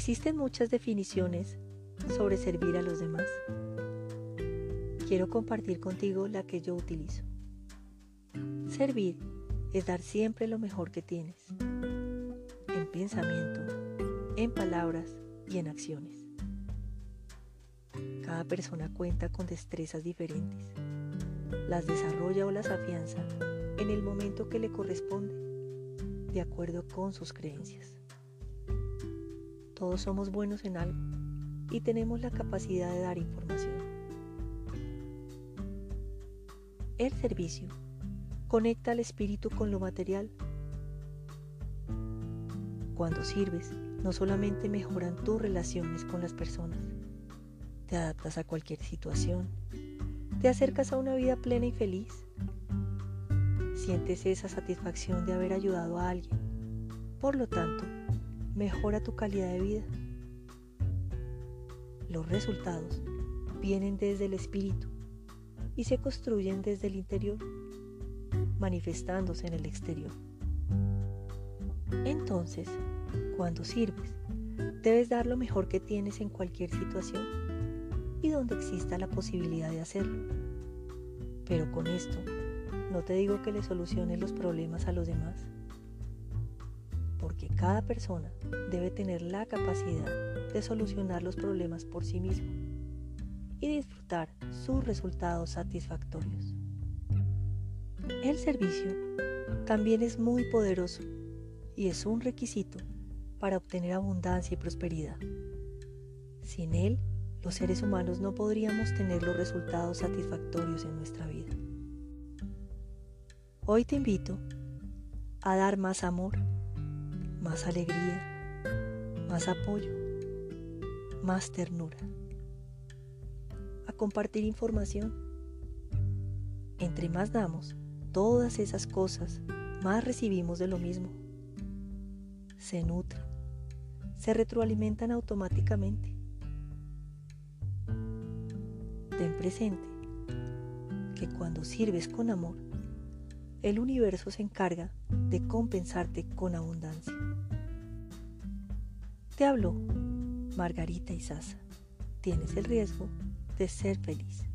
Existen muchas definiciones sobre servir a los demás. Quiero compartir contigo la que yo utilizo. Servir es dar siempre lo mejor que tienes, en pensamiento, en palabras y en acciones. Cada persona cuenta con destrezas diferentes. Las desarrolla o las afianza en el momento que le corresponde, de acuerdo con sus creencias. Todos somos buenos en algo y tenemos la capacidad de dar información. El servicio conecta al espíritu con lo material. Cuando sirves, no solamente mejoran tus relaciones con las personas, te adaptas a cualquier situación, te acercas a una vida plena y feliz, sientes esa satisfacción de haber ayudado a alguien. Por lo tanto, mejora tu calidad de vida. Los resultados vienen desde el espíritu y se construyen desde el interior, manifestándose en el exterior. Entonces, cuando sirves, debes dar lo mejor que tienes en cualquier situación y donde exista la posibilidad de hacerlo. Pero con esto, no te digo que le soluciones los problemas a los demás cada persona debe tener la capacidad de solucionar los problemas por sí mismo y disfrutar sus resultados satisfactorios. El servicio también es muy poderoso y es un requisito para obtener abundancia y prosperidad. Sin él, los seres humanos no podríamos tener los resultados satisfactorios en nuestra vida. Hoy te invito a dar más amor más alegría, más apoyo, más ternura. A compartir información. Entre más damos todas esas cosas, más recibimos de lo mismo. Se nutren, se retroalimentan automáticamente. Ten presente que cuando sirves con amor, el universo se encarga de compensarte con abundancia. Te habló Margarita Isaza. Tienes el riesgo de ser feliz.